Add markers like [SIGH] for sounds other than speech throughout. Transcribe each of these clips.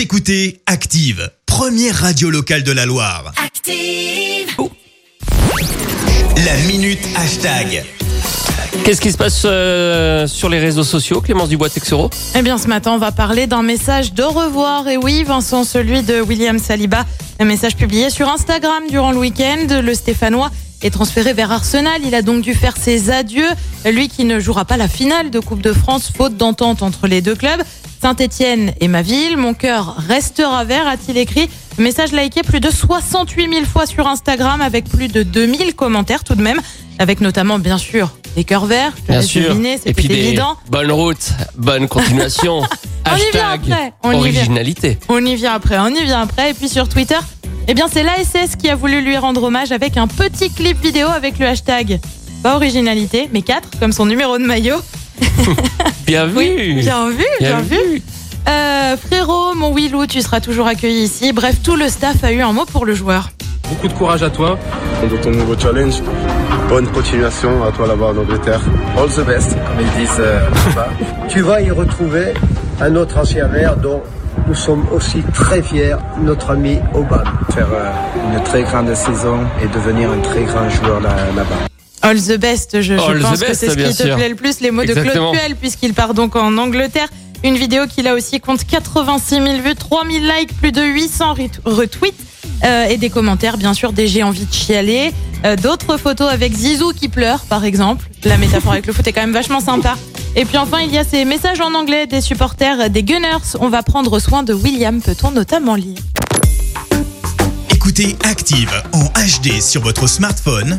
Vous écoutez Active, première radio locale de la Loire. Active. La minute hashtag. Qu'est-ce qui se passe euh, sur les réseaux sociaux, Clémence Dubois-Texero? Eh bien, ce matin, on va parler d'un message d'au revoir. Et oui, Vincent, celui de William Saliba. Un message publié sur Instagram durant le week-end. Le Stéphanois est transféré vers Arsenal. Il a donc dû faire ses adieux. Lui qui ne jouera pas la finale de Coupe de France, faute d'entente entre les deux clubs. Saint-Etienne est ma ville. Mon cœur restera vert, a-t-il écrit. Message liké plus de 68 000 fois sur Instagram avec plus de 2000 commentaires tout de même. Avec notamment, bien sûr, des cœurs verts. Je Bien sûr. deviner, Et puis c'était des évident. bonne route, bonne continuation. [LAUGHS] On y vient Hashtag après, on y vient. originalité. On y vient après, on y vient après. Et puis sur Twitter, eh bien c'est l'ASS qui a voulu lui rendre hommage avec un petit clip vidéo avec le hashtag pas originalité, mais 4 comme son numéro de maillot. [LAUGHS] Bien vu. Oui, bien vu, bien, vu. Euh, frérot, mon Willou, tu seras toujours accueilli ici. Bref, tout le staff a eu un mot pour le joueur. Beaucoup de courage à toi. de ton nouveau challenge. Bonne continuation à toi là-bas en Angleterre. All the best, comme ils disent euh, là-bas. [LAUGHS] tu vas y retrouver un autre ancien maire dont nous sommes aussi très fiers, notre ami Obama. Faire euh, une très grande saison et devenir un très grand joueur là- là-bas. All the best, je, je All the pense que c'est ce qui te plaît le plus, les mots de. Claude Puel, puisqu'il part donc en Angleterre. Une vidéo qui là aussi compte 86 000 vues, 3 000 likes, plus de 800 ret- retweets euh, et des commentaires, bien sûr, des j'ai envie de chialer. Euh, D'autres photos avec Zizou qui pleure, par exemple. La métaphore avec le foot est quand même vachement sympa. Et puis enfin, il y a ces messages en anglais des supporters des Gunners. On va prendre soin de William, peut-on notamment lire? Écoutez Active en HD sur votre smartphone,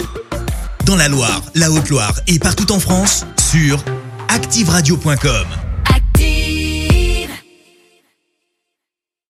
dans la Loire, la Haute-Loire et partout en France, sur activeradio.com.